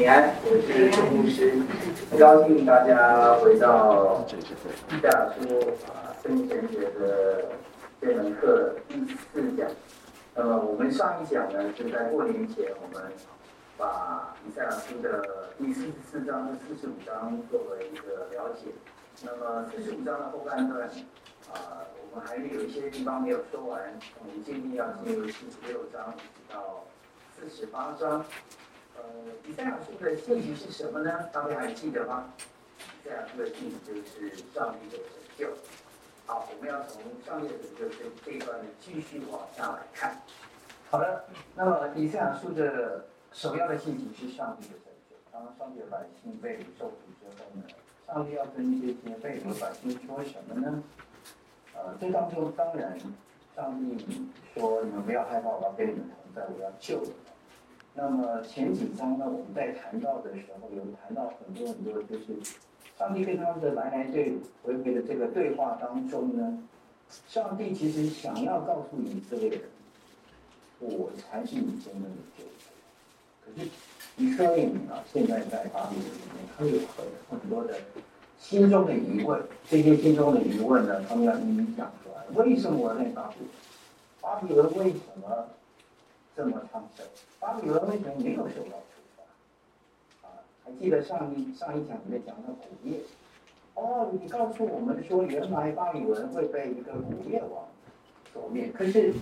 平安，我是周牧师，很高兴大家回到以赛亚书啊，圣贤节的这门课第四讲。那么我们上一讲呢，是在过年前，我们把以赛亚书的第四十四章和四十五章作为一个了解。那么四十五章的后半段啊，我们还有一些地方没有说完，我们今天要进入四十六章到四十八章。呃，以赛亚书的信息是什么呢？大家还记得吗？以赛亚书的信息就是上帝的拯救。好，我们要从上帝的拯救这这一段继续往下来看。好的，那么以赛亚书的首要的信息是上帝的拯救。当上帝的百姓被受苦之后呢，上帝要跟这些被掳百姓说什么呢？呃，这当中当然，上帝说：“你们不要害怕，我要跟你们同在，我要救你们。”那么前几章呢，我们在谈到的时候，有谈到很多很多，就是上帝跟他们的来来对回回的这个对话当中呢，上帝其实想要告诉以色列人，我才是你真正的救主。可是以色列人啊，现在在巴比伦里面，他有很很多的心中的疑问，这些心中的疑问呢，他们要一一讲出来。为什么我在巴比伦？巴比伦为什么？这么昌盛，巴比伦为什么没有受到处罚？啊，还记得上一上一讲里面讲的古业？哦，你告诉我们说，原来巴比伦会被一个古业王所灭，可是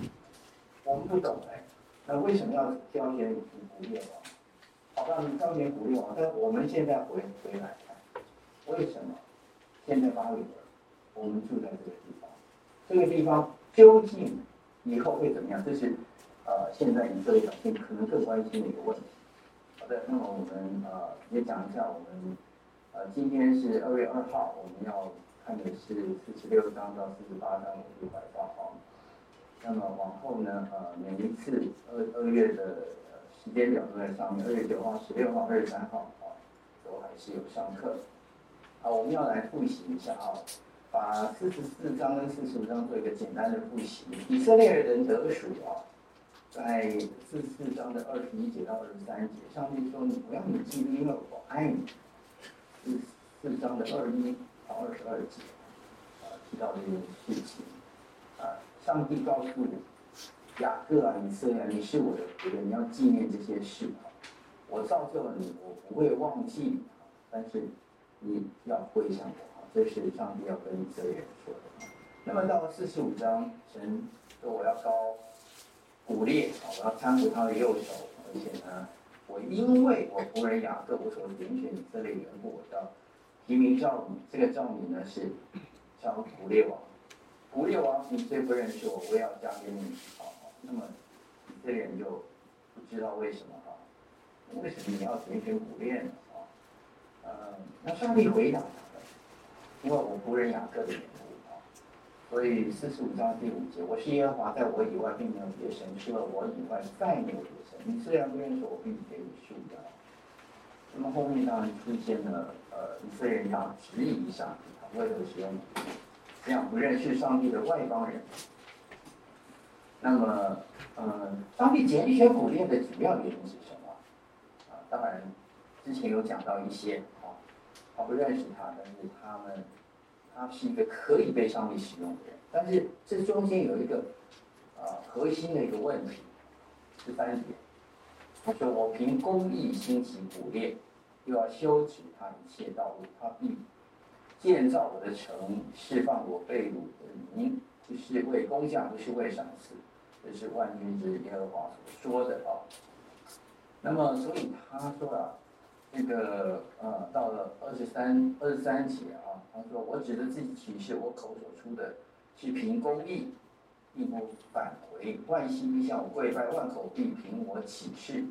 我们不懂哎，那为什么要挑选古业王？好吧，你挑选古业王，但我们现在回回来看，为什么现在巴比伦我们住在这个地方？这个地方究竟以后会怎么样？这是。呃，现在以色列百姓可能更关心的一个问题。好的，那么我们呃也讲一下，我们呃今天是二月二号，我们要看的是四十六章到四十八章五百八号。那么往后呢，呃每一次二二月的时间表都在上面，二月九号、十六号、二十三号啊，都还是有上课。好，我们要来复习一下啊，把四十四章跟四十五章做一个简单的复习。以色列人得数啊。在四四章的二十一节到二十三节，上帝说：“你不要你嫉妒，因为我爱你。”四四章的二一到二十二节，啊，提到这件事情。啊，上帝告诉你雅各啊，以色列，你是我的仆人，你要纪念这些事。我造就了你，我不会忘记你，但是你要归向我。这是上帝要跟以色列人说的。那么到了四十五章，神说：“我要高。”古列，我要搀扶他的右手，而且呢，我因为我仆人雅各，我所拣选以色列缘故，我要提名叫你。这个召你呢是叫古列王，古列王你虽不认识我，我也要加给你。好，那么以色列人就不知道为什么啊？为什么你要拣选古列呢？啊，嗯，那上帝回答他的，因为我仆人雅各的缘故。所以四十五章第五节，我是耶和华，在我以外并没有别神，除了我以外再没有别神。你虽然不认识我，并给你赎掉。那么后面当然出现了，呃，以色列人要质疑上帝，为何使用这样不认识上帝的外邦人？那么，呃，上帝拣选古列的主要原因是什么？啊，当然之前有讲到一些啊，他不认识他，但是他们。他是一个可以被上帝使用的人，但是这中间有一个啊、核心的一个问题，是三点。他说：“我凭公义兴起古列，又要修直他一切道路，他必建造我的城，释放我被掳的民，不是为工价，不是为赏赐，这是万军之耶和华所说的啊。那么，所以他说啊。”这个呃，到了二十三二十三节啊，他说：“我指的自己起誓，我口所出的是凭公义，并不返回。万心必向我跪拜，万口必凭我起誓。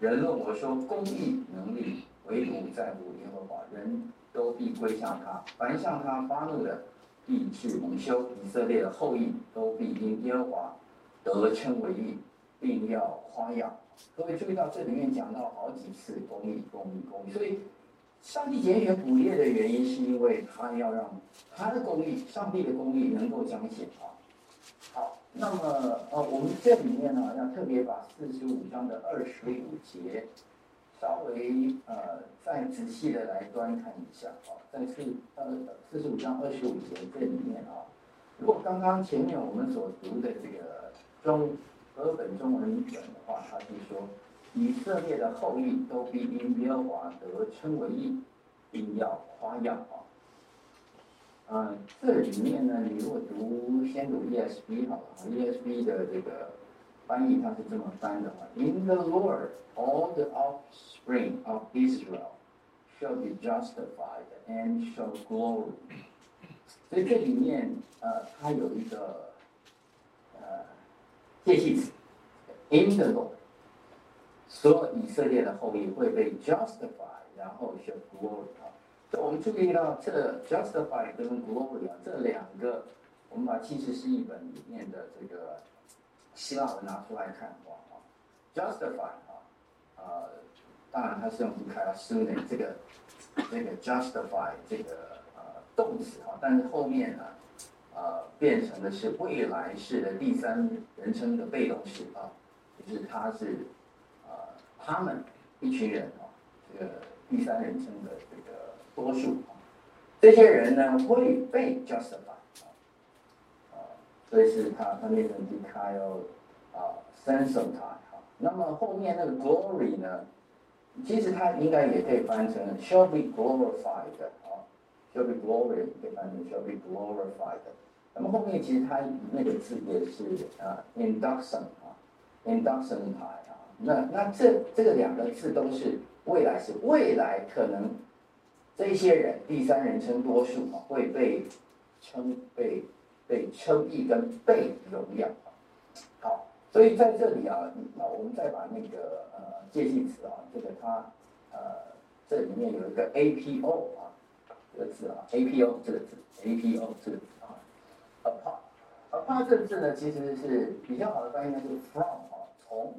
人论我说公义能力，唯独在乎耶和华，人都必归向他。凡向他发怒的，必致蒙羞。以色列的后裔都必因耶和华得称为义，并要夸耀。”各位注意到这里面讲到好几次公义、公义、公义，所以上帝拣选古列的原因是因为他要让他的公义、上帝的公义能够彰显啊。好，那么呃，我们这里面呢要特别把四十五章的二十五节稍微呃再仔细的来端看一下啊，在四呃四十五章二十五节这里面啊，如果刚刚前面我们所读的这个中和本中文本的话，它是说以色列的后裔都必因耶和华得称为义，并要夸耀啊。嗯，这里面呢，你如果读先读 ESV 好了，ESV 的这个。翻译它是这么翻的啊，In the Lord, all the offspring of Israel shall be justified and shall glory。所以这里面呃，它有一个介系词，In the Lord，所有以色列的后裔会被 justify，然后 shall glory 啊。所以我们注意到这个 justify 跟 glory 啊，这两个，我们把启示录本里面的这个。希腊文拿出来看的话啊，justify 啊，呃，当然它是用 dikaiosune 这个这个 justify 这个呃动词啊，但是后面呢，呃，变成的是未来式的第三人称的被动式啊，就是它是呃他们一群人啊，这个第三人称的这个多数啊，这些人呢会被 justify。所以是它，它变成 dikaio 啊 sensotai 啊。那么后面那个 glory 呢，其实它应该也可以翻成 shall be glorified 啊，shall be glory 可以翻成 shall be glorified。那么后面其实它那个字也是啊 induction 啊 inductiontai 啊。那那这这个两个字都是未来是，未来可能这些人第三人称多数啊会被称被。被称义跟被荣耀，好，所以在这里啊，那我们再把那个呃介系词啊，这个它呃这里面有一个 A P O 啊这个字啊，A P O 这个字，A P O 这个字啊，apart，apart 这个字呢，其实是比较好的翻译呢，就是 from 啊，从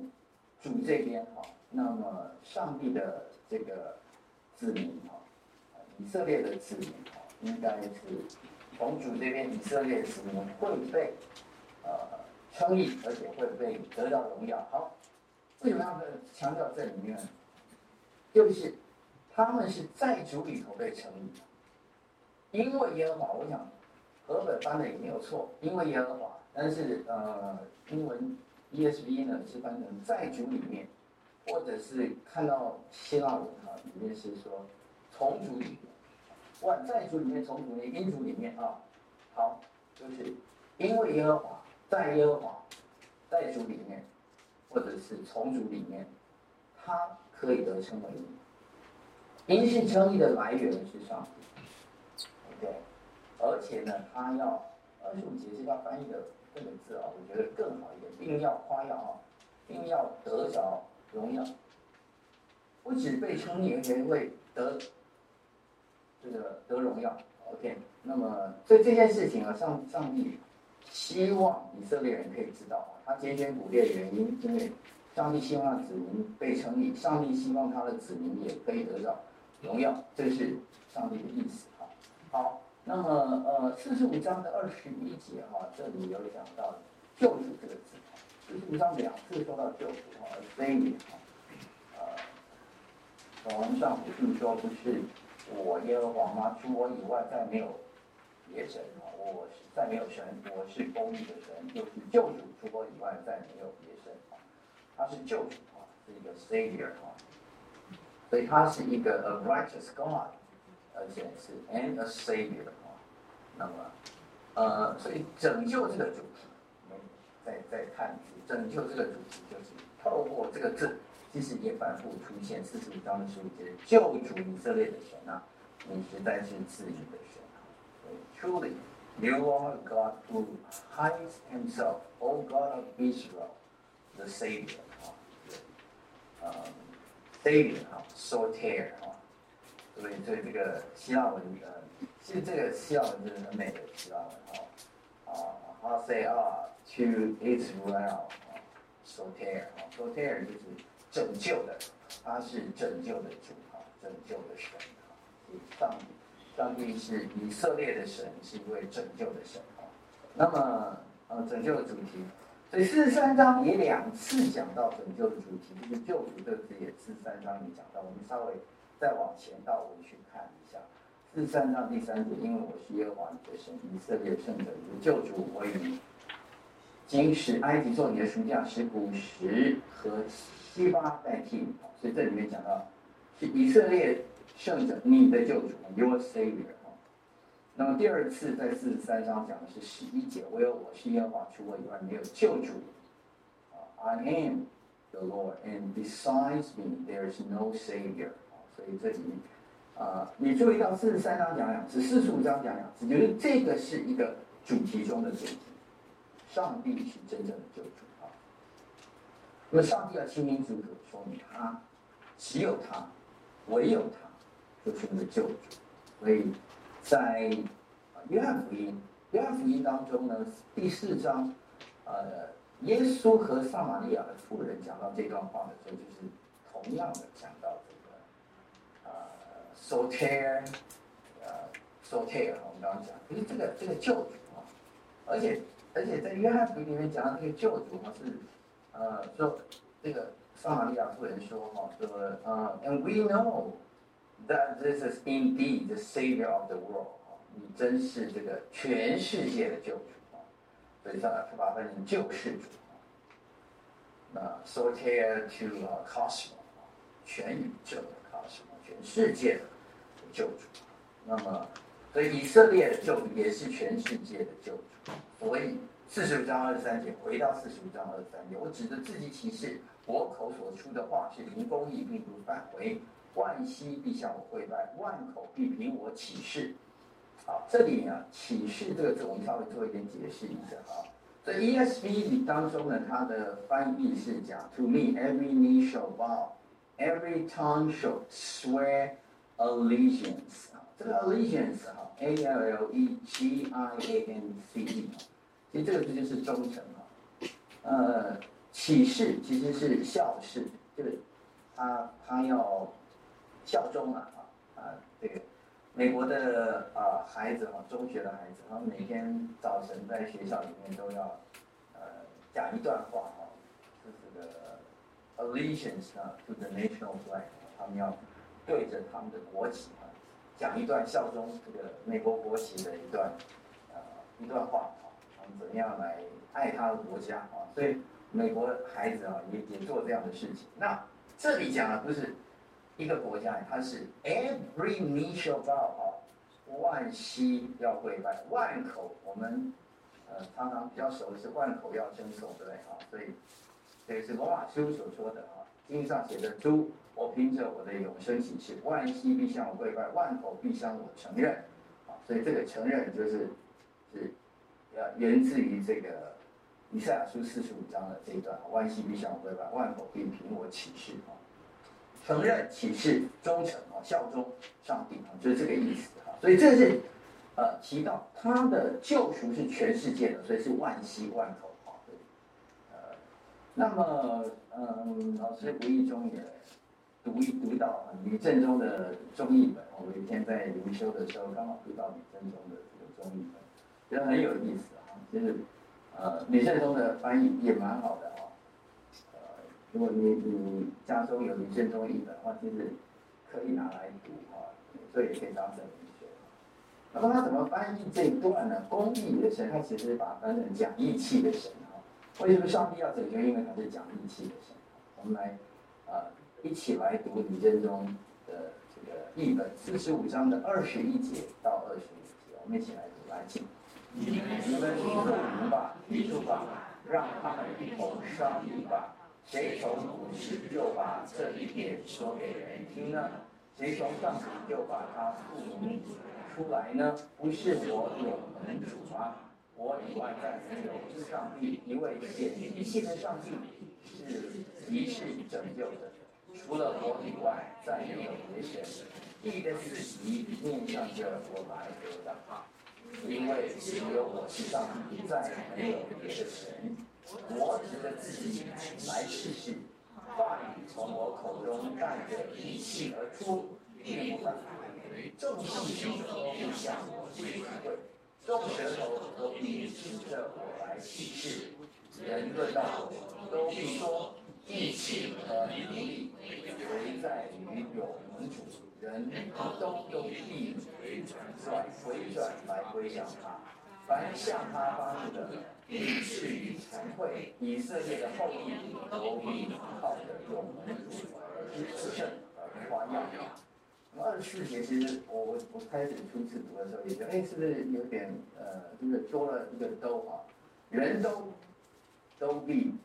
主这边啊，那么上帝的这个子民啊，以色列的子民啊，应该是。从主这边，以色列的子民会被呃称义，而且会被得到荣耀。好，为什么要强调这里面？就是他们是在主里头被称义的，因为耶和华。我想和本翻的也没有错，因为耶和华。但是呃，英文 ESV 呢是翻成在主里面，或者是看到希腊文哈，里面是说从主里面。万在主里面，从主里面，因主里面啊，好，就是因为耶和华在耶和华在主里面，或者是从主里面，他可以得称为义。因是称义的来源是上帝对而且呢，他要二十五节是要翻译的这个字啊，我觉得更好一点，并要夸耀啊，并要得着荣耀，不止被称义，而且会得。这个得荣耀，OK。那么，所以这件事情啊，上上帝希望以色列人可以知道啊，他拣选古列的原因，因为上帝希望子民被称义，上帝希望他的子民也可以得到荣耀，这是上帝的意思。好，那么呃，四十五章的二十一节哈、这里有讲到救赎这个字，四十五章两次说到救赎啊，Savior 啊，呃，从上古并说不是。我耶和华吗？除我以外再没有别神啊！我是再没有神，我是公义的神，就是救主。除我以外再没有别神啊！他是救主啊，是一个 Savior 啊，所以他是一个 A righteous God，而且是 and a Savior 啊。那么呃，所以拯救这个主题，我们再再看一次，拯救这个主题就是透过这个字。其实也反复出现四十五章的十五节，救主以色列的神啊，你实在是自己的神啊。Truly, you are God who hides Himself, O God of Israel, the Savior 啊，呃，Savior 啊，Soter 啊，所以所以这个希腊文呃，其实这个希腊文真的很美的希腊文啊，啊，Hosea to Israel 啊，Soter 啊，Soter 就是。拯救的，他是拯救的主啊，拯救的神啊，上帝，上帝是以色列的神，是一位拯救的神啊。那么，呃，拯救的主题，所以四十三章也两次讲到拯救的主题，就是救赎这个字也四十三章也讲到。我们稍微再往前到我们去看一下四十三章第三节，因为我是耶和华你的神，以色列圣者，你的救主，我已今使埃及做你的赎价，使古时和西巴代替你。所以这里面讲到是以色列圣者，你的救主，Your Savior。那么第二次在四十三章讲的是十一节，唯有我是耶和华，除我以外没有救主。啊，I am the Lord, and besides me there is no Savior。所以这里啊，你注意到四十三章讲两次，四十五章讲两次，就是这个是一个主题中的主题，上帝是真正的救主啊。那么上帝要清清楚楚说明他，只有他，唯有他，就是那个救主，所以。在约翰福音，约翰福音当中呢，第四章，呃，耶稣和撒玛利亚的妇人讲到这段话的时候，就是同样的讲到，，soter，呃，soter，我们刚刚讲，就是这个这个救主啊，而且而且在约翰福音里面讲到这个救主啊是，呃，说这个撒玛利亚夫人说哈，说呃，and we know。That this is indeed the savior of the world，你真是这个全世界的救主啊！所以上来他把它翻成救世主啊。那 soter to a cosmos，全宇宙的 cosmos，全世界的救主。那么，所以以色列的救主也是全世界的救主。所以四十五章二十三节，回到四十五章二十三节，我指着自己起誓，我口所出的话是凭公义，并不返回。万膝必向我跪拜，万口必凭我起誓。好，这里呢，起誓这个字，我们稍微做一点解释一下啊。在 ESV 当中呢，它的翻译是讲：To me, every knee shall bow, every tongue shall swear allegiance 啊。这个 allegiance 哈，A L L E G I A N C E，其实这个字就是忠诚啊。呃，起誓其实是效誓，就是他他要。效忠啊啊啊！这个美国的啊孩子哈，中学的孩子，他们每天早晨在学校里面都要呃讲一段话哈，就，是这个 allegiance 啊 to the national flag，他们要对着他们的国旗啊讲一段效忠这个美国国旗的一段呃一段话啊，他们怎么样来爱他的国家啊？所以美国孩子啊也也做这样的事情。那这里讲的不是。一个国家，它是 every knee shall bow 啊，万膝要跪拜，万口我们呃常常比较熟的是万口要称颂，对不对啊？所以这个是罗马书所说的啊，经上写的，主，我凭着我的永生起誓，万膝必向我跪拜，万口必向我承认啊。所以这个承认就是是呃源自于这个以赛亚书四十五章的这一段，万膝必向我跪拜，万口必凭我起誓啊。承认、起誓、忠诚啊，效忠上帝啊，就是这个意思哈。所以这是呃祈祷他的救赎是全世界的，所以是万膝万口啊。呃，那么嗯，老师无意中也读一读到吕振中的中译本。我有一天在灵修的时候，刚好读到吕振中的这个中译本，觉得很有意思啊。就是呃，吕振中的翻译也蛮好的啊。如果你你家中有吕振中译本的话，其实可以拿来读啊，所以也可以当成文学。那么他怎么翻译这一段呢？公义的神，他其实把它翻成讲义气的神啊。为什么上帝要拯救？因为他是讲义气的神。我们来啊，一起来读吕振中的这个译本四十五章的二十一节到二十五节，我们一起来读来听。你们你们听从吧，记住吧，让他们一同商议吧。谁从古时就把这一点说给人听呢？谁从上古就把它复明出来呢？不是我永恒主吗？我以外再没有上帝，一位显一切的上帝是一切拯救的，除了我以外再没有别神。地的四极面向着我来得的，因为只有我是上帝，再没有别的神。我指着自己来试试，话语从我口中带着义气而出，并不返回，众圣徒都向我归跪，众舌头都必指着我来起誓，人论到我，都必说义气和能力唯在于有蒙主，人都都必回转回转来归向他。凡向他发怒的，必至于惭愧。以色列的后裔都必靠着有蒙主而得胜而夸耀。那么二十四节，其实我我我开始初次读的时候，也觉得，哎，是不是有点呃，就是多了一个都啊？人都都必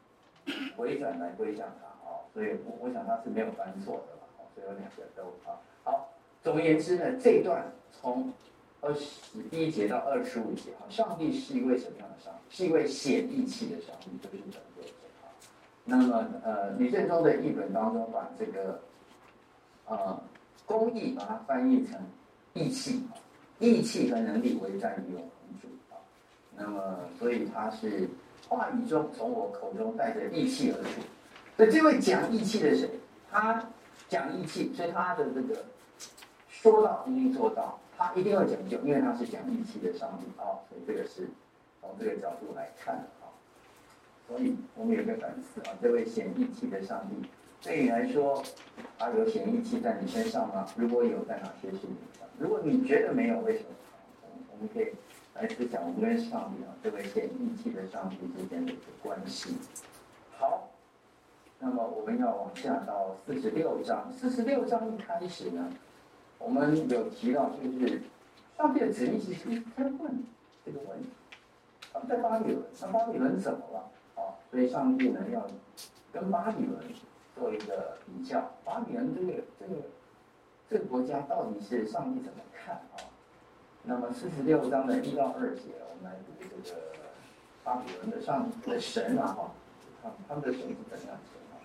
回转来归向他啊，所以我我想他是没有犯错的吧？所以有两个都啊。好，总而言之呢，这一段从二十一节到二十五节，哈，上帝是一位什么样的上帝？是一位显义气的上帝，就是拯救者啊。那么呃，吕振中的译本当中把这个呃。公义把它翻译成义气，义气和能力唯在于有蒙主啊。那么，所以他是话语中从我口中带着义气而出。所以这位讲义气的谁？他讲义气，所以他的这个说到一定做到，他一定会讲究，因为他是讲义气的上帝啊。所以这个是从这个角度来看的啊。所以我们有一个反思啊，这位显义气的上帝。对你来说，他有显义气在你身上吗？如果有，在哪些事情上？如果你觉得没有，为什么？我们可以来思想我们跟上帝啊，这位显义气的上帝之间的一个关系。好，那么我们要往下到四十六章。四十六章一开始呢，我们有提到，就是上帝的子民其实一直在问这个问题：他们在巴比伦，那巴比伦怎么了？啊，所以上帝呢要跟巴比伦。做一个比较，巴比伦这个这个这个国家到底是上帝怎么看啊？那么四十六章的一到二节，我们来读这个巴比伦的上的神啊哈，他他们的神是怎样的神啊？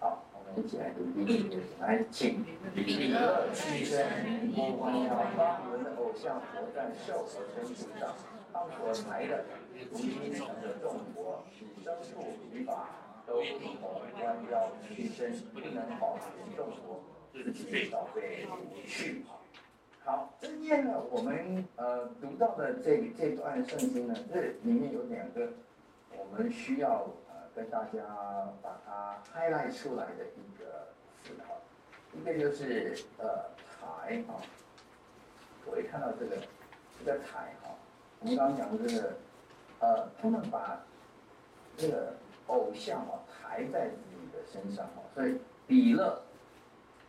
好，我们一起来读第一节，来请比勒屈身，尼波弯腰，巴比伦的偶像活在兽和牲畜上，他们所埋的如今成的众国，使牲畜与法。都如同弯腰屈身，不能保全众国，自己早被掳去。好，今天呢，我们呃读到的这这段圣经呢，这里面有两个我们需要呃跟大家把它 highlight 出来的一个思考，一个就是呃台啊，我一看到这个这个台哈，我们刚刚讲的这个呃，他们把这个。偶像啊，抬在自己的身上哈，所以比勒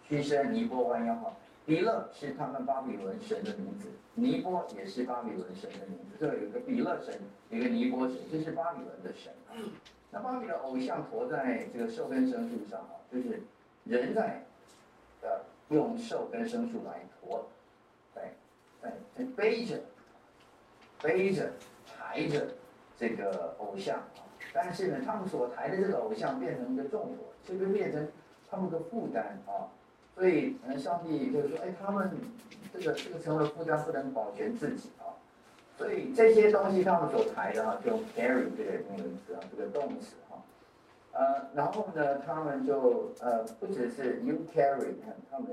屈身，尼波弯腰哈。比勒是他们巴比伦神的名字，尼波也是巴比伦神的名字。这有一个比勒神，有一个尼波神，这是巴比伦的神。那巴比伦偶像驮在这个兽跟牲畜上啊，就是人在呃用兽跟牲畜来驮，在在在背着背着抬着这个偶像啊。但是呢，他们所抬的这个偶像变成一个重物，这个变成他们的负担啊。所以，嗯，上帝就是说，哎，他们这个这个成为负担，不能保全自己啊。所以这些东西他们所抬的哈，就 carry 这个名词啊，这个动词哈。呃，然后呢，他们就呃，不只是 you carry，他们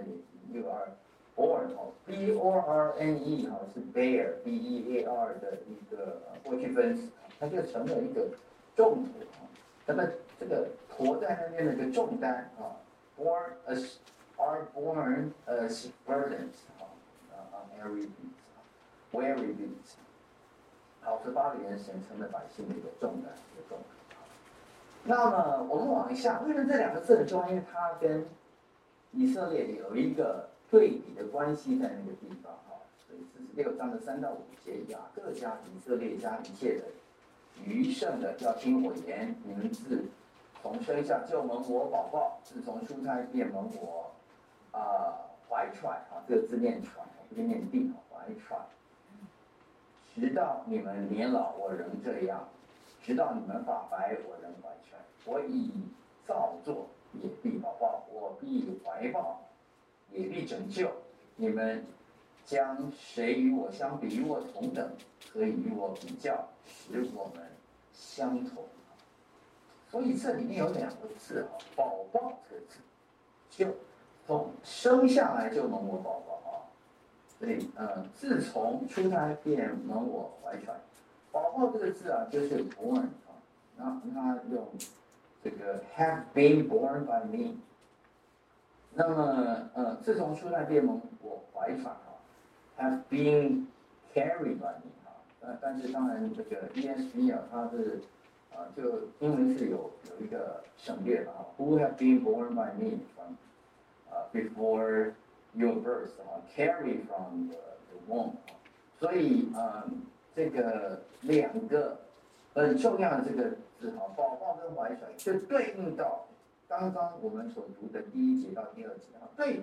you are born 哦，b o r n e 哈是 bear，b e a r 的一个过去分词，它就成了一个。重的啊，那么这个驮在那边的一个重担啊，born as are born as burdens，on every beat 啊，weary beat 好，是巴比伦神称的百姓的一个重担，一个重担。那么我们往下，为什么这两个字很重要？因为它跟以色列有一个对比的关系在那个地方哈。所以四十六章的三到五节，雅各家以色列家一切的。余剩的要听我言，你们自从生下就蒙我保抱，自从出胎便蒙我啊怀揣啊，这个字念揣，不是念定啊，怀揣。直到你们年老，我仍这样；直到你们发白，我仍怀揣。我以造作也必保报，我必怀抱也必拯救。你们将谁与我相比？与我同等？可以与我比较？使我们相同，所以这里面有两个字啊，“保抱”这个字，就从生下来就蒙我保抱啊，所以呃，自从出胎便蒙我怀揣，宝宝这个字啊，就是 born 啊，那那用这个 have been born by me。那么呃，自从出胎便蒙我怀揣啊，have been carried by me 啊，但但是当然这个 ESV 啊，它是。啊，就英文是有有一个省略的啊，Who have been born by me from 啊 before your birth 啊，carry from the the womb 啊，所以嗯，这个两个很重要的这个字哈，宝宝跟怀揣就对应到刚刚我们所读的第一节到第二节啊，对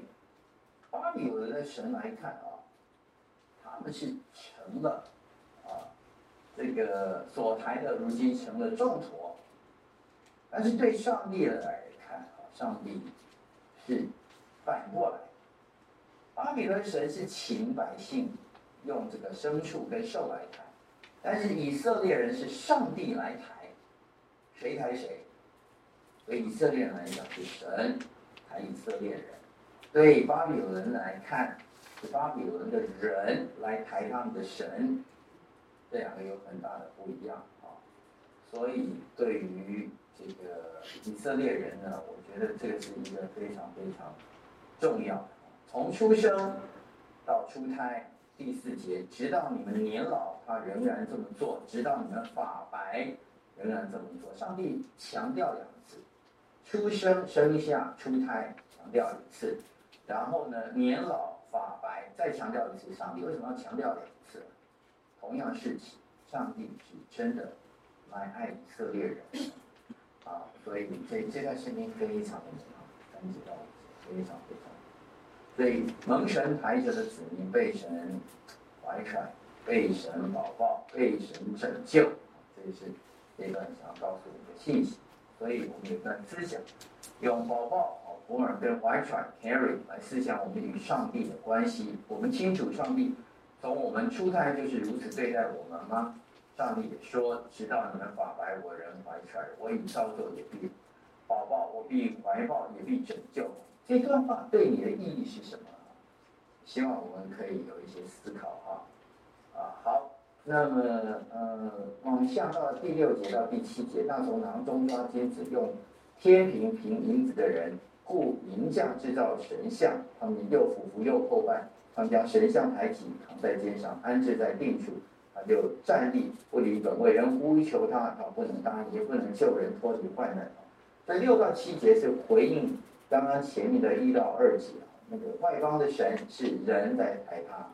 巴比伦的神来看啊，他们是成了啊。这个所抬的如今成了重驮，但是对上帝来看啊，上帝是反过来，巴比伦神是请百姓用这个牲畜跟兽来抬，但是以色列人是上帝来抬，谁抬谁？对以色列人来讲是神抬以色列人，对巴比伦来看是巴比伦的人来抬他们的神。这两个有很大的不一样啊，所以对于这个以色列人呢，我觉得这个是一个非常非常重要。从出生到出胎，第四节，直到你们年老，他仍然这么做；直到你们发白，仍然这么做。上帝强调两次：出生、生下、出胎，强调一次；然后呢，年老、发白，再强调一次。上帝为什么要强调两次？同样是上帝是真的来爱以色列人啊，所以这这段圣经非常的美好，感觉到非常非常。所以蒙神抬着的子民被神怀揣，被神保抱，被神拯救，这是这段想告诉我们的信息。所以我们有段思想，用保抱、born 跟怀揣 carry 来思想我们与上帝的关系。我们清楚上帝。从我们出胎就是如此对待我们吗？上帝也说：“直到你们法白，我仍怀揣；我已造作，也必保抱；我必怀抱，也必拯救。”这段话对你的意义是什么？希望我们可以有一些思考啊！啊，好，那么呃，往下到第六节到第七节，那从囊中抓金子，用天平平银子的人，雇银匠制造神像，他们又俯伏又叩拜。他们将神像抬起，扛在肩上，安置在定处，他就站立，不离本位。人呼求他，他不能答应，也不能救人脱离患难。在六到七节是回应刚刚前面的一到二节，那个外邦的神是人在抬他，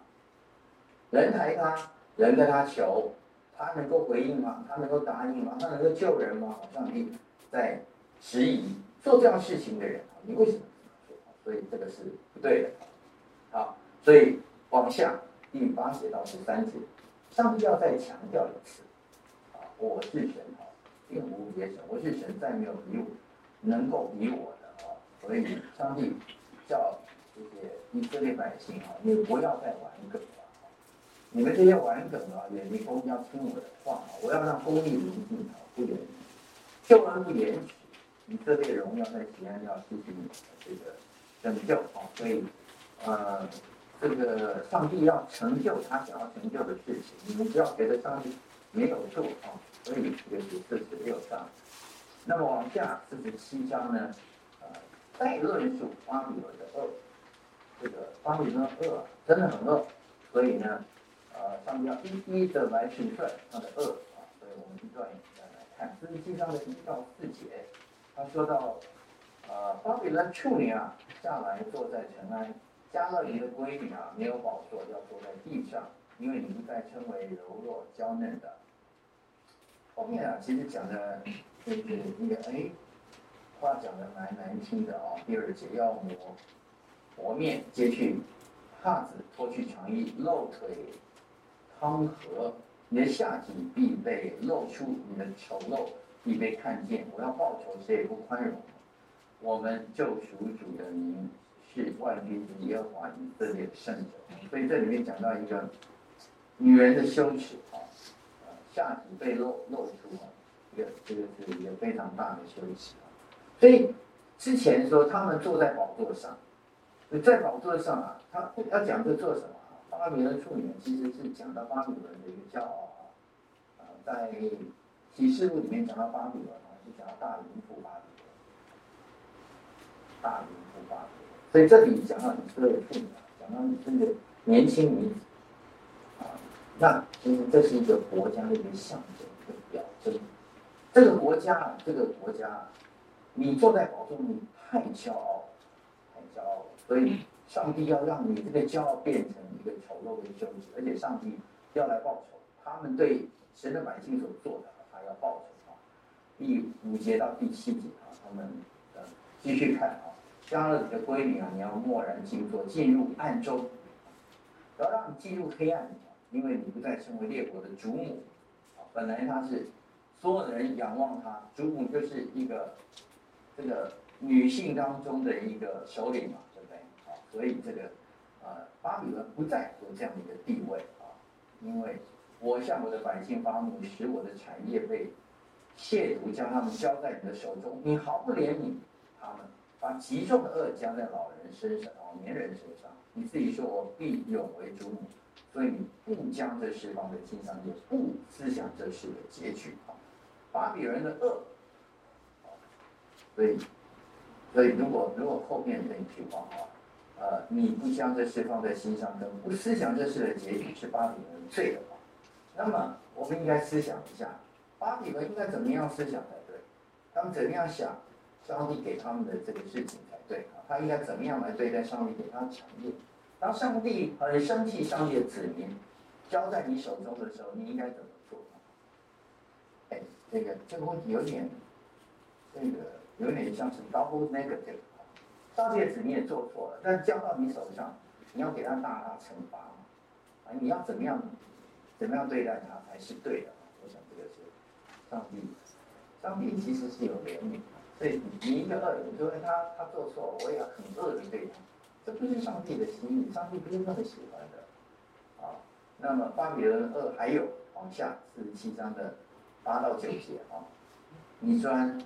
人抬他，人跟他求，他能够回应吗？他能够答应吗？他能够救人吗？上帝在质疑做这样事情的人，你为什么？所以这个是不对的。好。所以往下第八节到十三节，上帝要再强调一次，啊，我是神啊，并无别神，我是神，再没有比我能够比我。所以上帝叫这些以色列百姓啊，你不要再玩梗了，你们这些玩梗啊，远离公义要听我的话啊，我要让公义临近啊，不延迟，救恩不延迟，以色列荣耀在锡安要进行这个拯救啊，所以呃。这个上帝要成就他想要成就的事情，你们不要觉得上帝没有做啊。所以这个是四十六章，那么往下四十七章呢，再论述巴比伦的恶，这个巴比伦的恶真的很恶，所以呢，呃，上帝要一一的来评断他的恶啊。所以我们一段一段来看四十七章的一到四节，他说到，呃，巴比伦处女啊下来坐在尘埃。迦勒尼的闺女啊，没有宝座，要坐在地上，因为你不再称为柔弱娇嫩的。后面啊，其实讲的就是一个哎，话讲的蛮难听的哦。第二节要磨磨面，揭去帕子，脱去长衣，露腿汤和，你的下体必被露出，你的丑陋必被看见。我要报仇，谁也不宽容。我们救赎主的名。是万军之耶和华以色列的圣者，所以这里面讲到一个女人的羞耻啊，下体被露露出啊，这个这个是一个非常大的羞耻。所以之前说他们坐在宝座上，在宝座上啊，他要讲这做什么啊？巴比伦处女其实是讲到巴比伦的一个骄傲啊，啊，在启示录里面讲到巴比伦啊，是讲到大淫妇巴比伦，大淫妇巴比伦，所以这里讲到以色列妇女，讲到你这个年轻女子啊，那其实这是一个国家的一个象征，一个表征。这个国家，这个国家，你坐在宝座，你太骄傲，太骄傲了，所以。上帝要让你这个骄傲变成一个丑陋的羞耻，而且上帝要来报仇。他们对神的百姓所做的，他要报仇啊！第五节到第七节啊，他们呃继续看啊，加勒底的闺女啊，你要默然静坐，进入暗中，要让你进入黑暗，因为你不再成为列国的主母啊。本来他是所有的人仰望他，主母就是一个这个女性当中的一个首领嘛。对不对？啊所以这个，呃，巴比伦不再有这样的一个地位啊，因为我向我的百姓发怒，使我的产业被亵渎，将他们交在你的手中，你毫不怜悯他们，把极重的恶加在老人身上，老年人身上。你自己说我必永为主母，所以你不将这事放在心上，也不思想这事的结局啊。巴比伦的恶，所以，所以如果如果后面这一句话啊。呃，你不将这事放在心上，跟不思想这事的结局是巴比伦罪的话，那么我们应该思想一下，巴比伦应该怎么样思想才对？他们怎么样想上帝给他们的这个事情才对？他应该怎么样来对待上帝给他的产业？当上帝很生气，上帝的子民交在你手中的时候，你应该怎么做？哎，这个这个问题有点，这个有点像是 double negative。上帝的子民也做错了，但交到你手上，你要给他大大惩罚啊！你要怎么样，怎么样对待他才是对的？我想这个是上帝，上帝其实是有怜悯，所以你一个恶人，就问他他做错，我也要很恶的对他，这不是上帝的心意，上帝不是那么喜欢的啊。那么巴比伦恶还有往下四十七章的八到九节啊，你虽然。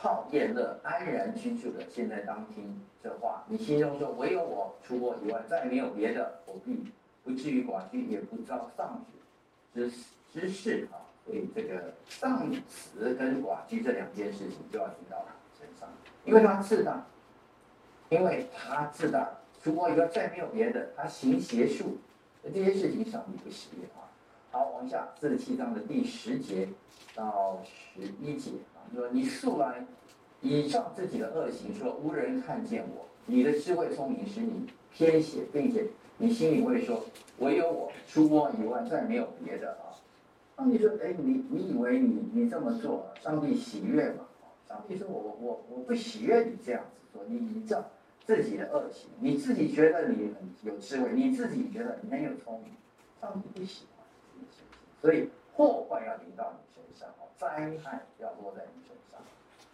好宴乐，安然居住的，现在当听这话。你心中说，唯有我，除我以外，再没有别的。我必不至于寡居，也不遭丧子之之事啊。所以这个丧子跟寡居这两件事情，就要临到他身上，因为他自大，因为他自大，除我以外再没有别的。他行邪术，这些事情上帝不喜悦啊。好，往下四十七章的第十节到十一节。说你素来倚仗自己的恶行，说无人看见我。你的智慧聪明使你偏邪，并且你心里会说，唯有我，除我以外再没有别的啊。上帝说，哎，你你以为你你这么做，上帝喜悦吗？上帝说我我我不喜悦你这样子做，你倚仗自己的恶行，你自己觉得你很有智慧，你自己觉得你很有聪明，上帝不喜欢，所以祸患要临到你。灾害要落在你身上，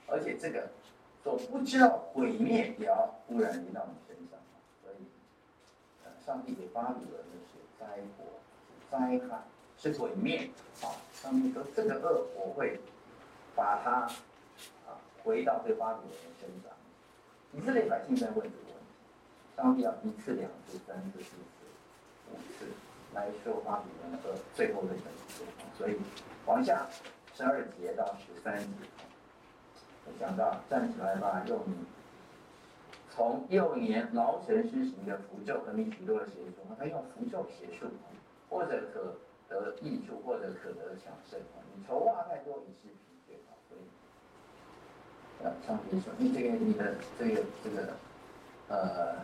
而且这个所不知道毁灭也要忽然临到你身上，所以，呃，上帝给巴比伦的是灾祸、是灾害，是毁灭。啊，上帝说这个恶我会把它啊回到这巴比伦的身上。以色列百姓在问这个问题，上帝要一次、两次、三次、四次、五次来说巴比伦的恶，最后的结束。所以往下。十二节到十三节，讲到站起来吧，用从幼年劳神施行的符咒和你许多的邪术，他用符咒邪术，或者可得益处，或者可得强盛。你筹划太多，以致疲倦。所以，呃，上帝说，你这个你的这个这个呃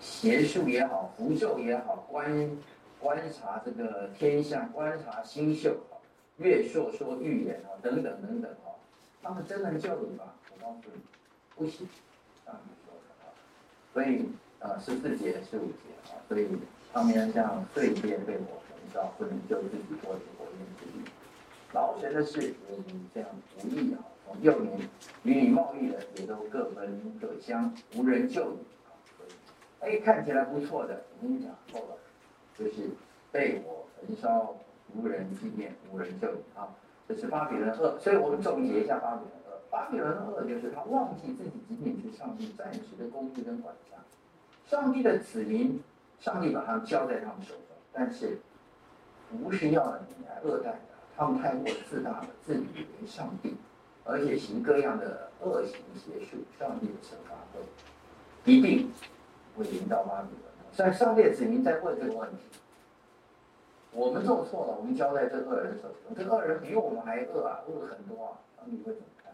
邪术也好，符咒也好，观观察这个天象，观察星宿。月朔说预言啊，等等等等啊，他们真能救你吗？我告诉你，不行。上帝说的啊，所以啊，十四节、十五节啊，所以他们要像碎片被火焚烧，不能救自己脱离火焰之地。劳神的事也以这样不义啊，从幼年与你贸易的也都各奔各乡，无人救你啊。所以，哎，看起来不错的，我跟你讲，错了，就是被火焚烧。无人纪念，无人救啊！这是巴比伦恶，所以我们总结一下巴比伦恶。巴比伦二就是他忘记自己仅仅是上帝暂时的工具跟管家，上帝的子民，上帝把他交在他们手中，但是不是要你来恶待的。他们太过自大了，自以为上帝，而且行各样的恶行邪术，上帝的惩罚会一定会临到巴比伦。所以上帝的子民在问这个问题：我们做错了，我们交在这恶人手中，这恶人比我们还恶啊，恶很多啊，那你会怎么看？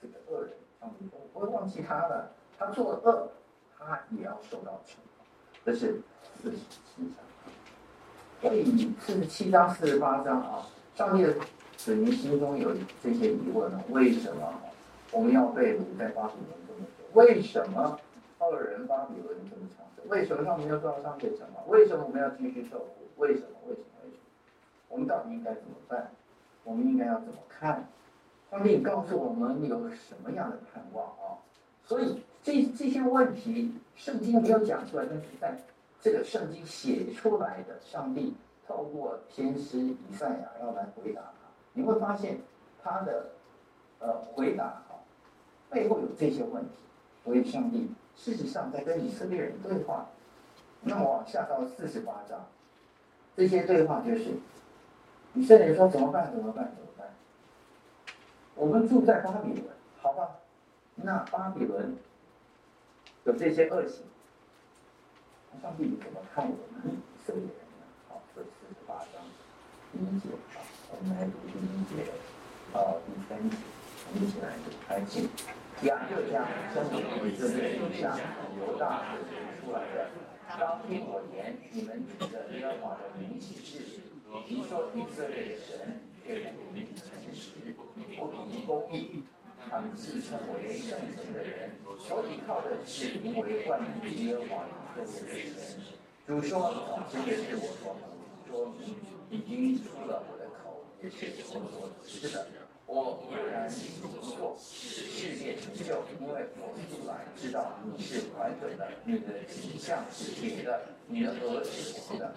这个恶人，上帝说不会忘记他的，他做了恶，他也要受到惩罚。这是四十七章。所以四十七章、四十八章啊。上帝的子民心中有这些疑问呢？为什么我们要被掳在巴比伦这么久？为什么恶人巴比伦这么强？为什么他们要受到上帝的惩罚？为什么我们要继续受苦？为什么？为什么？为什么？我们到底应该怎么办？我们应该要怎么看？上帝告诉我们有什么样的盼望啊？所以这这些问题，圣经没有讲出来，但是在这个圣经写出来的上帝。透过先知以赛亚要来回答他，你会发现他的呃回答啊背后有这些问题。所以上帝事实上在跟以色列人对话。那么往下到四十八章，这些对话就是以色列说怎么办？怎么办？怎么办？我们住在巴比伦，好吧？那巴比伦有这些恶行，上帝怎么看我们以色列人？第一节啊，我们来读第一节到第三节，我们一起来读。开始，雅各家生为以色列以下犹大所出来的，当听我言，你们指着耶和华的名起誓，你说以色列的神对我们诚实，不凭公义，他们自称为圣神的人，所依靠的是因为万军之耶和华以色列的神。主说：这个是我所说明。已经出了我的口，也是我所知的。我固然不做试炼成就，因为我素来知道你是完整的，你的形象是铁的，你的额是铜的。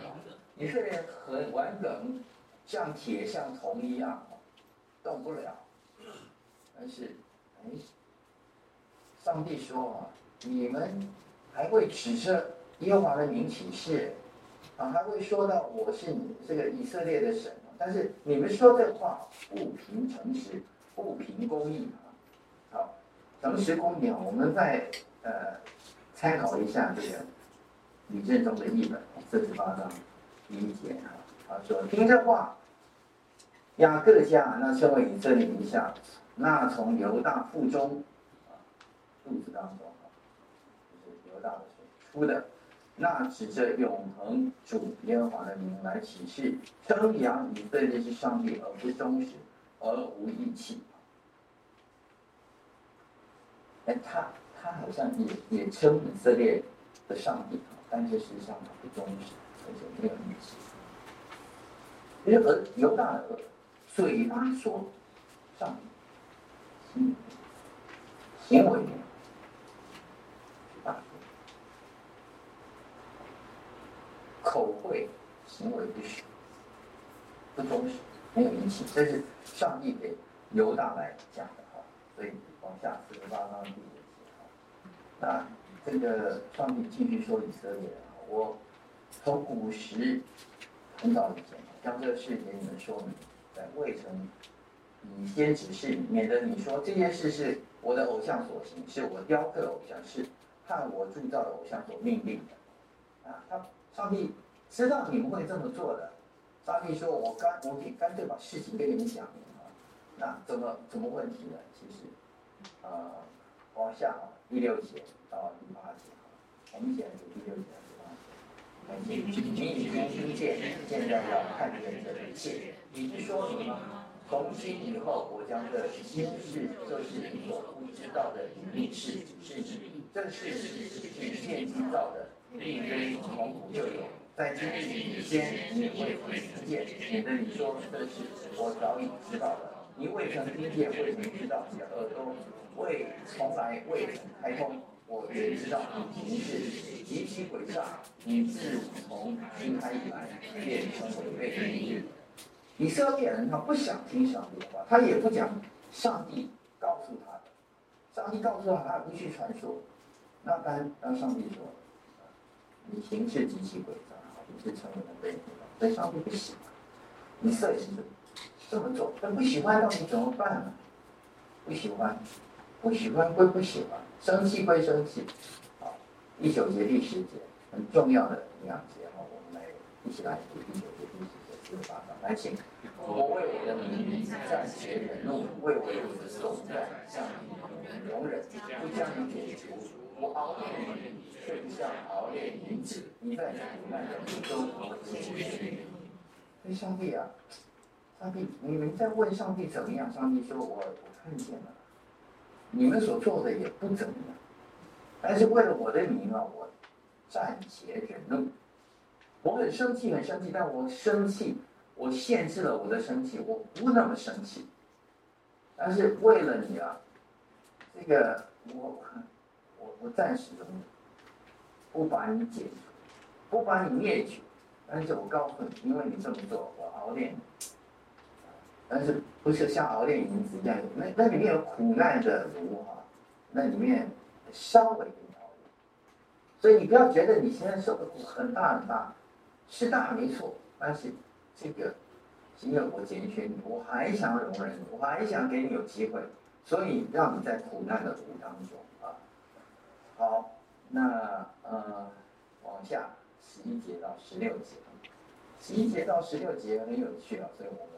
以色列很完整，像铁像铜一样，动不了。但是，哎，上帝说啊，你们还会指着耶和华的名起誓。啊，还会说到我是你这个以色列的神，但是你们说这话不凭诚实，不凭公义啊。好，诚实公义啊，我们再呃参考一下这个李振中的译本四十八章第一节啊，他说听这话，雅各家那称为以色列以下，那从犹大腹中啊肚子当中啊，就是犹大的出的。那指着永恒主耶和华的名来起誓，称扬以色列是上帝，而不忠实，而无义气。哎，他他好像也也称以色列的上帝，但是实际上他不忠实，而且没有义气。因为而犹大的嘴巴说上帝，行行为。口会行为不实，不忠实，没有义气，这是上帝给犹大来讲的哈。所以往下四十八章第五节哈，那这个上帝继续说以色列啊，我从古时很早以前将这个事给你们说明，在未曾以先指示，免得你说这件事是我的偶像所行，是我雕刻偶像，是看我铸造的偶像所命令的啊，他。上帝知道你们会这么做的，上帝说：“我干我干脆把事情跟你们讲明啊。”那怎么怎么问题呢？其实，呃，往下，第六节到第八节啊，我们先读第六节到第八节。你已经听见，现在要看见这一切。你是说什么？从今以后，我将这新事，就是你所不知道的隐秘事，是你这事是举剑击造的。并非从古就有，在今日以先，你未曾听见，免得你说这是我早已知道的。你未曾听见，未曾知道，你的耳朵未从来未曾开通，我原知道你行事极其诡诈。你自从生胎以来，便成违背的一日。以色列人他不想听上帝的话，他也不讲上帝告诉他的，上帝告诉他，他不去传说。那当，当上帝说。你行事极其诡诈，你是成为了被掳，所以上帝不喜欢。以色列人这么做，但不喜欢到底怎么办呢？不喜欢，不喜欢归不喜欢，生气归生气。好，第九节第十节很重要的两节哈，我们来一起来读第九节第十节十八章，来请。我为我的名暂且忍怒，为我的颂赞向你容忍，不将你解除。我熬炼你，却不像熬炼银子。你在苦难的途中，我解决你。所以上帝啊，上帝，你们在问上帝怎么样？上帝说我我看见了，你们所做的也不怎么样，但是为了我的名啊，我暂且忍怒。我很生气，很生气，但我生气。我限制了我的生气，我不那么生气，但是为了你啊，这个我我暂时容忍，不把你解除，不把你灭绝，但是我告诉你，因为你这么做，我熬炼，但是不是像熬炼银子一样，那那里面有苦难的炉哈，那里面稍微的熬炼，所以你不要觉得你现在受的苦很大很大，是大没错，但是。这个，因为我拣选你，我还想容忍你，我还想给你有机会，所以让你在苦难的途当中。好，那呃，往下十一节到十六节，十一节到十六节很有趣啊，所以我们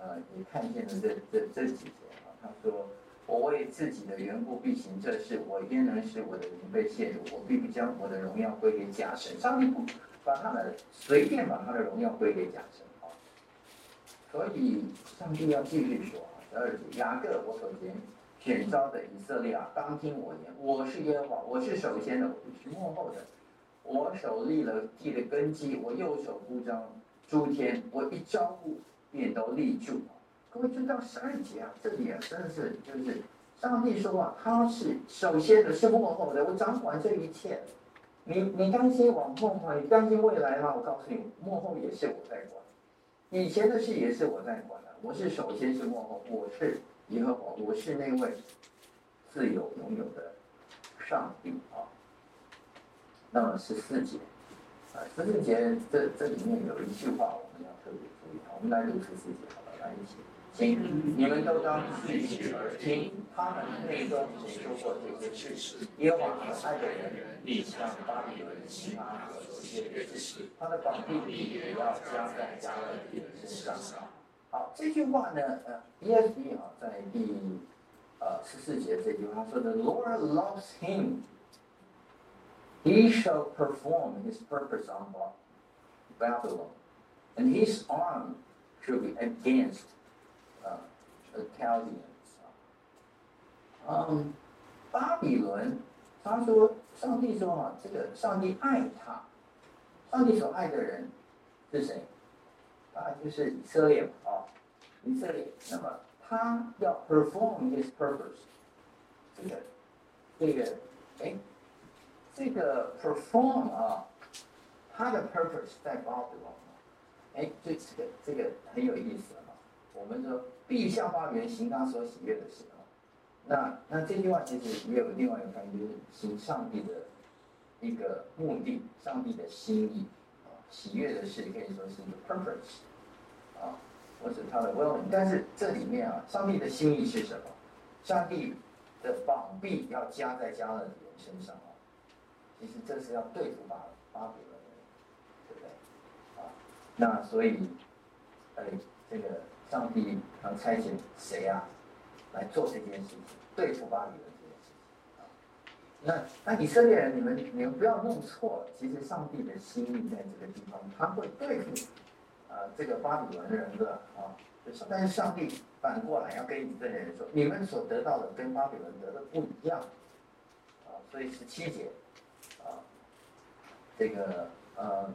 呃也看见了这这这几节啊。他说：“我为自己的缘故必行这事，我焉能使我的名被亵渎？我必不将我的荣耀归给假神。”上帝不。把他的随便把他的荣耀归给假神啊，所以上帝要继续说啊，十二节，雅各我所拣选召的以色列啊，当听我言，我是耶和华，我是首先的，我是幕后的，我手立了地的根基，我右手铺张诸天，我一招呼便都立住。各位知道十二节啊，这里啊真的是就是上帝说啊，他是首先的，是幕后的，我掌管这一切。你你担心往后吗？你担心未来吗？我告诉你，幕后也是我在管，以前的事也是我在管的。我是首先是幕后，我是耶和华，我是那位自有永有的上帝啊。那么十四节啊，十四节这这里面有一句话我们要特别注意，我们来读十四节，好吧，来一起。请你们都当细细耳听，他们内中谁说过这些事？耶和华所爱的人，必向巴比伦行他所喜悦的事，他的膀臂也要加在加勒底的身上。好，这句话呢，呃，ESV 啊，在第呃十四节这句话说的，Lord loves him, he shall perform his purpose on Babylon, and his arm shall be against 啊，Chaldeans 啊，嗯，巴比伦，他说，上帝说啊，这个上帝爱他，上帝所爱的人是谁？啊，就是以色列啊， 以色列。那么他要 perform his purpose，这个，这个，哎，这个 perform 啊，他的 purpose 在巴比伦啊，哎，这这个这个很有意思啊，我们说。必向花园行他所喜悦的事啊，那那这句话其实也有另外一个翻译，就是行上帝的一个目的，上帝的心意啊，喜悦的事可以说是一个 purpose 啊，或者他的 will。但是这里面啊，上帝的心意是什么？上帝的膀臂要加在加勒底人身上啊，其实这是要对付巴巴比伦人，对不对？啊，那所以，哎，这个。上帝要差遣谁、啊，来做这件事情，对付巴比伦这件事情啊？那那以色列人，你们你们不要弄错，其实上帝的心意在这个地方，他会对付、呃、这个巴比伦人的啊，就是但是上帝反过来要跟以色列人说，你们所得到的跟巴比伦得的不一样啊，所以十七节啊，这个嗯，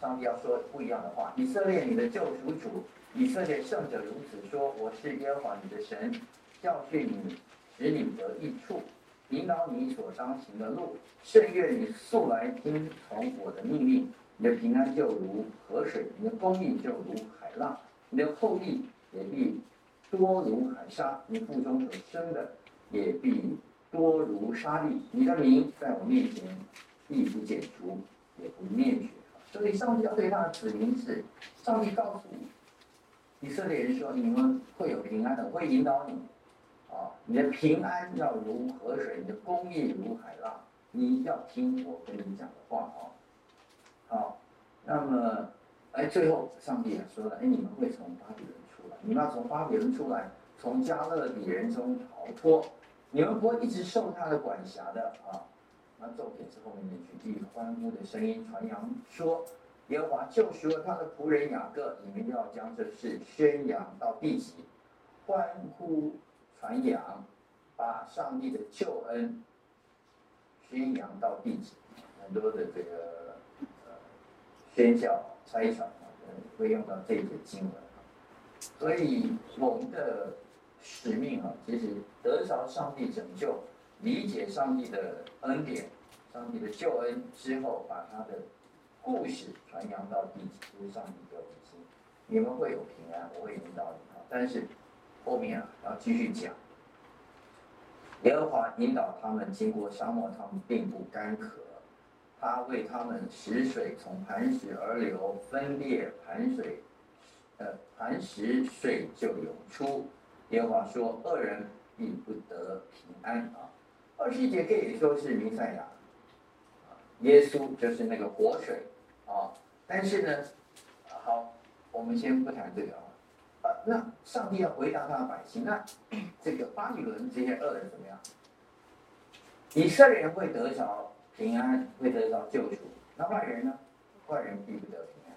上帝要说不一样的话，以色列你的救赎主。以色列圣者如此说：“我是耶和华你的神，教训你，使你得益处，引导你所当行的路。甚愿你素来听从我的命令。你的平安就如河水，你的公义就如海浪，你的后裔也必多如海沙，你腹中所生的也必多如沙粒。你的名在我面前必不减除，也不灭绝。”所以上帝要对他的子民是，上帝告诉你以色列人说，你们会有平安的，会引导你，啊，你的平安要如河水，你的公义如海浪，你要听我跟你讲的话啊，好，那么，哎，最后上帝也说了，哎，你们会从巴比伦出来，你们要从巴比伦出来，从加勒底人中逃脱，你们不会一直受他的管辖的啊。那重点是后面那句，以欢呼的声音传扬说，耶和华救赎了他的仆人雅各，你们要将这事宣扬到地极，欢呼传扬，把上帝的救恩宣扬到地极。很多的这个宣教差传啊，会用到这个经文。所以我们的使命啊，其实得着上帝拯救。理解上帝的恩典，上帝的救恩之后，把他的故事传扬到地，就是上帝给我们心，你们会有平安，我会引导你们。但是后面啊，要继续讲，耶和华引导他们经过沙漠，他们并不干渴，他为他们使水从磐石而流，分裂磐水，呃，磐石水就涌出。耶和华说：恶人必不得平安啊。二十一节可以说是弥赛亚，耶稣就是那个活水啊。但是呢，好，我们先不谈这个啊。啊，那上帝要回答他的百姓，那 这个巴比伦这些恶人怎么样？以色列人会得着平安，会得到救赎。那坏人呢？坏人必不得平安，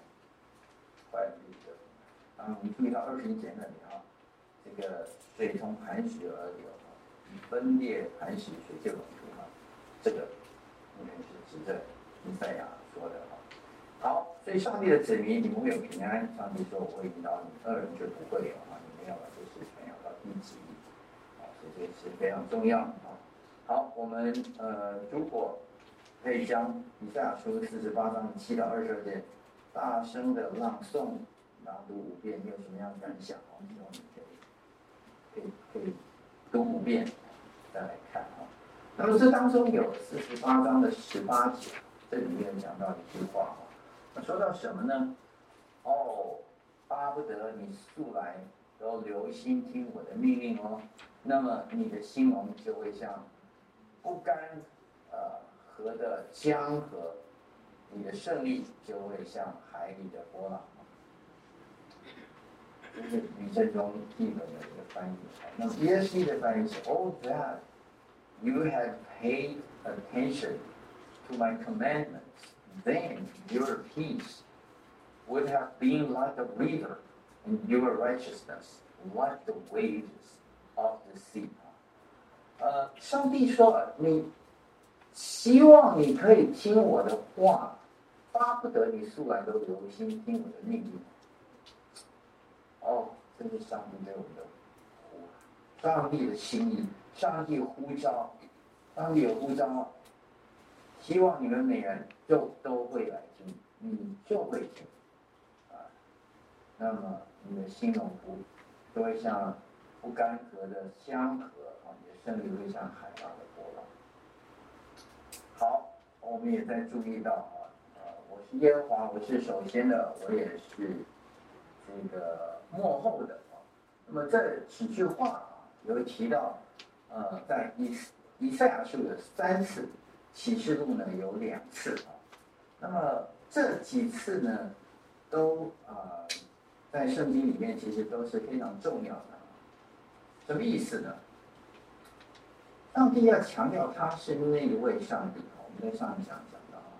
坏人必不得平安。啊，我们注意到二十一节那里啊，这个水从磐石而流。以分裂磐石，水就涌出嘛。这个应该是指着弥赛亚说的哈。好，所以上帝的子民，你们会有平安。上帝说：“我会引导你，恶人就不会有啊。你们要把这事传扬到地极，啊，所以这是非常重要啊。好，我们呃，如果可以将以赛亚书四十八章七到二十二节大声的朗诵、朗读五遍，你有什么样的感想？我们可以可以可以读五遍。再来看啊，那么这当中有四十八章的十八节，这里面讲到一句话啊，那说到什么呢？哦，巴不得你素来都留心听我的命令哦，那么你的心王就会像不甘呃河的江河，你的胜利就会像海里的波浪。这是吕振中译本的一个翻译。那么 ESV 的翻译是：Oh that you have paid attention to my commandments, then your peace would have been like a river, and your righteousness like the waves of the sea。呃，上帝说，你 希望你可以听我的话，巴不得你素来都留心听我的命令。哦，这是上帝对我们的，上帝的心意，上帝呼召，上帝有呼召，希望你们每人就都会来听，你就会听，啊，那么你的心龙不就会像不干涸的江河啊，你的胜利会像海浪。好，我们也在注意到啊，呃，我是耶和华，我是首先的，我也是这个。幕后的啊，那么这几句话啊，有提到，呃，在以以赛亚书有三次，启示录呢有两次啊，那么这几次呢，都啊、呃，在圣经里面其实都是非常重要的。什么意思呢？上帝要强调他是那一位上帝，我们在上一讲讲到啊，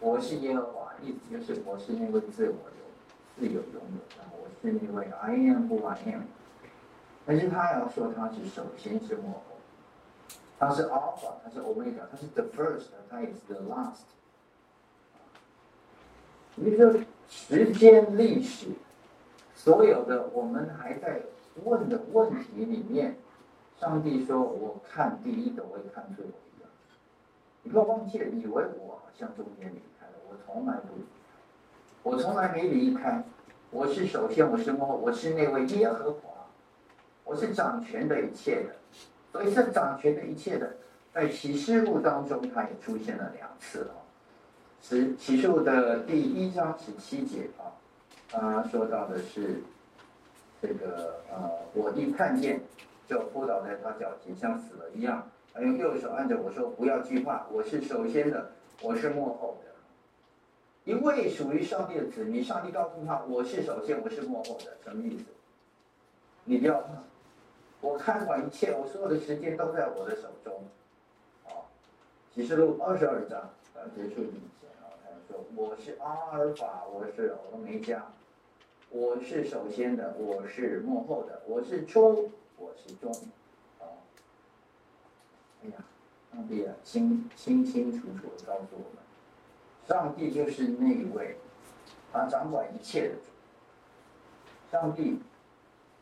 我是耶和华，意思就是我是那位自我有自有拥有的。是那位 I am who I am，但是他要说他是首先是末后，他是 Alpha，他是 Omega，他是 the first，他也是 the last。你说时间历史，所有的我们还在问的问题里面，上帝说：“我看第一个，我也看最后一个。”你不要忘记了，以为我好像中间离开了，我从来不离开，我从来没离开。我是首先，我是末，我是那位耶和华，我是掌权的一切的，所以这掌权的一切的，在启示录当中，它也出现了两次啊。启启示录的第一章十七节啊，他说到的是这个呃，我一看见就扑倒在他脚前，像死了一样，还用右手按着我说：“不要惧怕，我是首先的，我是幕后的。”一位属于上帝的子民，上帝告诉他：“我是首先，我是幕后的。”什么意思？你不要怕，我看管一切，我所有的时间都在我的手中。啊，启示录二十二章啊结束以前啊，他说：“我是阿尔法，我是欧梅加，我是首先的，我是幕后的，我是初，我是终。”啊，哎呀，上帝啊，清清清楚楚的告诉我们。上帝就是那一位，他掌管一切的主。上帝，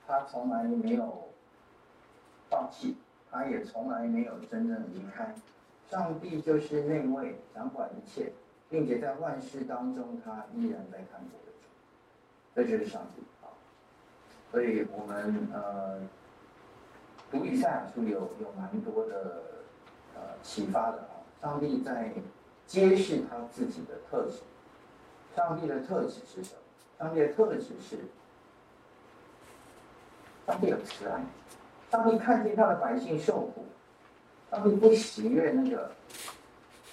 他从来没有放弃，他也从来没有真正离开。上帝就是那位掌管一切，并且在万事当中，他依然在看顾的主。这就是上帝啊！所以我们呃读以赛亚书有有蛮多的呃启发的啊。上帝在。揭示他自己的特质。上帝的特质是什么？上帝的特质是，上帝有慈爱。上帝看见他的百姓受苦，上帝不喜悦那个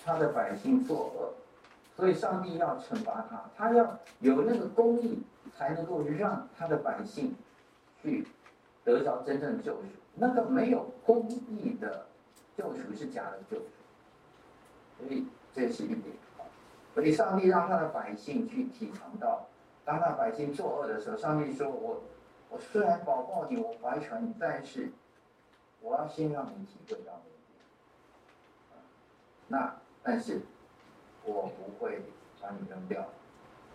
他的百姓作恶，所以上帝要惩罚他。他要有那个公义，才能够让他的百姓去得着真正的救赎。那个没有公义的救赎是假的救赎，所以。这是一点，所以上帝让他的百姓去体尝到，当他百姓作恶的时候，上帝说：“我，我虽然保护你，我怀传你，但是我要先让你体会到那。但是，我不会把你扔掉。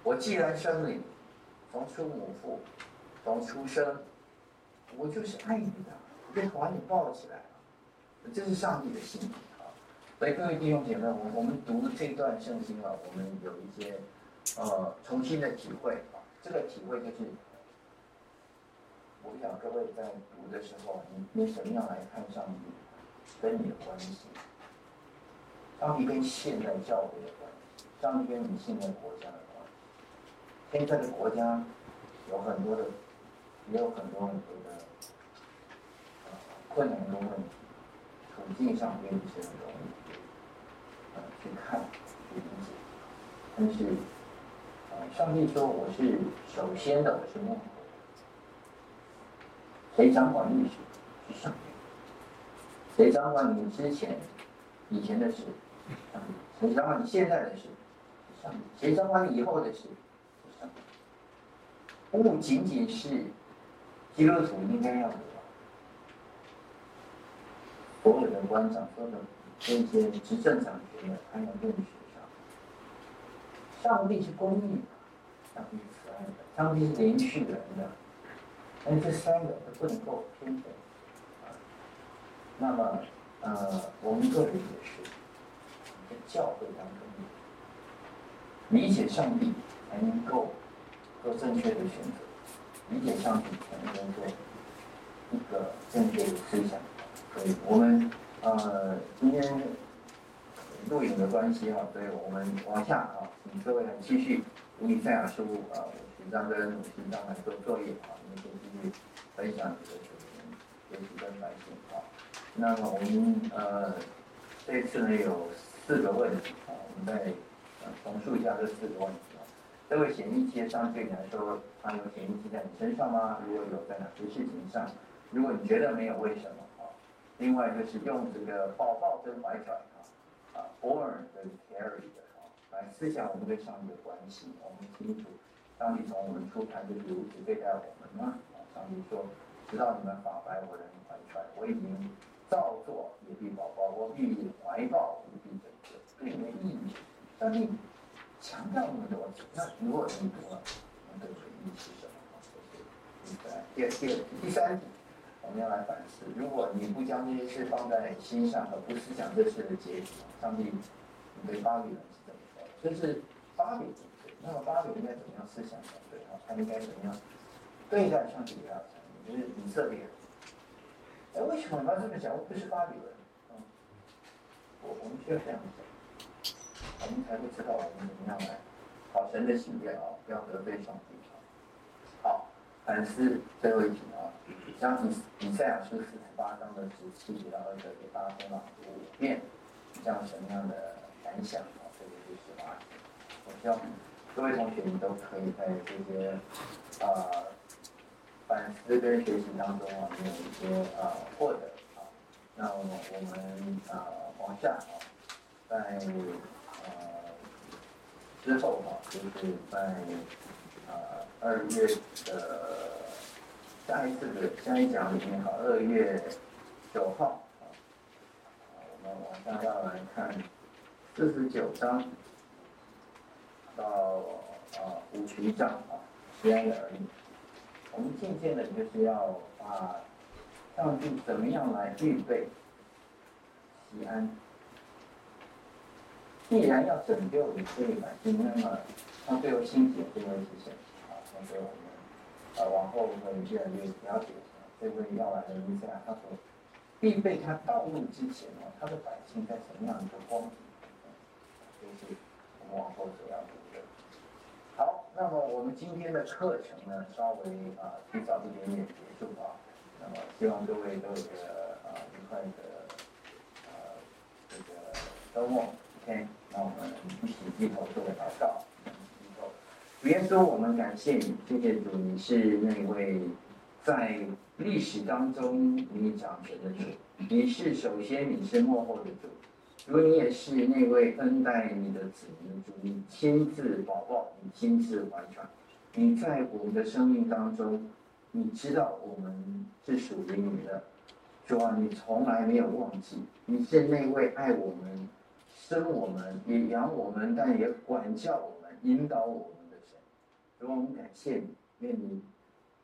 我既然生你，从出母腹，从出生，我就是爱你的，就把你抱起来了。这是上帝的心意。”所以各位弟兄姐妹，我我们读这段圣经啊，我们有一些呃重新的体会啊。这个体会就是，我想各位在读的时候，你你怎么样来看上帝跟你的关系？上帝跟现在教会的关系，上帝跟你现在国家的关系。现在的国家有很多的，也有很多很多的困难的问题，处境上并不是很容易。去看，去理解，但是，上帝说我是首先的，我是末后。谁掌管历史？是上帝。谁掌管你之前、以前的事？谁掌管你现在的事？上帝。谁掌管你以后的事？不仅仅是基督徒应该要所有的官长说的。那些执政掌权的，还有论学上，上帝是公义的，上帝是慈爱的，上帝是怜恤人的，但这三个都不能够偏废啊。那么，呃，我们个人也是在教会当中理解上帝，才能够做正确的选择；理解上帝，才能够做一个正确的思想。所以我们。呃，今天录影的关系啊，所以我们往下啊，请各位来继续读以赛亚书啊，五十章跟五十章来做作业啊，你们可以继续分享你的学习学习跟反省啊。那么我们呃这次呢有四个问题啊，我们再呃重述一下这四个问题啊。这位显密器相对你来说，它有显密器在你身上吗？如果有，在哪些事情上？如果你觉得没有，为什么？另外就是用这个宝宝跟怀揣啊，啊，born 跟 carry 的啊，来思想我们跟上帝的关系。我们清楚，上帝从我们出胎就是如此对待我们吗？啊，上帝说，直到你们法白，我仍怀揣，我已经造作也必宝宝，我必怀抱也必拯救。这里面意义，上帝强调那么多次，那如果你读了，那这个意义是什么？啊，这是第三、第二、第三。我们要来反思，如果你不将这些事放在心上，而不思想这事的结局，上帝，你对巴比伦是怎么说？这是巴比伦，那么巴比伦应该怎么样思想才对啊？他应该怎么样对待上帝啊？就是以色列。哎，为什么你要这么讲？我不是巴比伦，嗯，我我们需要这样讲。我们才会知道我们怎么样来好神的喜悦啊，不要得罪上帝。好，反思最后一题啊，将以以赛亚书四十八章的十七节到二十节给大家朗读五遍，这样什么样的感想啊？这个就是十八题。我希望各位同学你都可以在这些呃反思跟学习当中啊，有一些呃获得啊。那我们我们呃往下啊，在呃之后啊，就是在呃二月的下一次的下一讲里面哈，二月九号啊，我们往下要来看四十九章。到啊五十一章啊，西安的儿女，我们渐渐的就是要把上帝怎么样来预备西安。既然要拯救以色列百姓，那么他最后兴起的这位是谁啊？那所以我们啊往后会越来越了解这位要来的弥赛亚，他所必备他道路之前呢，他的百姓在什么样一个光景？就是我们往后所要读。好，那么我们今天的课程呢，稍微啊提早一点点结束啊。那么希望各位都有个啊愉快的呃这个周末。OK，那我们一起低头做个祷告。别说，我们感谢你，谢谢主，你是那位在历史当中你掌权的主，你是首先，你是幕后的主。如果你也是那位恩待你的子民主，你亲自保抱，你亲自怀传，你在我们的生命当中，你知道我们是属于你的，主啊，你从来没有忘记，你是那位爱我们、生我们、也养我们，但也管教我们、引导我们。主，我们感谢你，愿你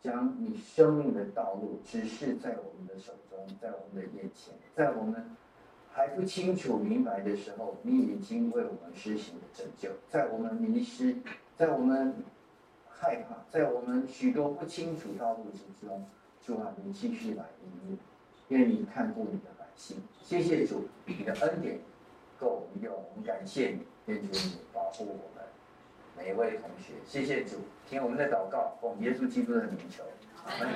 将你生命的道路指示在我们的手中，在我们的眼前，在我们。还不清楚明白的时候，你已经为我们施行了拯救。在我们迷失，在我们害怕，在我们许多不清楚道路之中，主啊，你继续来引领，愿你看顾你的百姓。谢谢主，你的恩典够我们用，我们感谢你，愿主你保护我们每一位同学。谢谢主，听我们的祷告，奉耶稣基督的名求，阿门。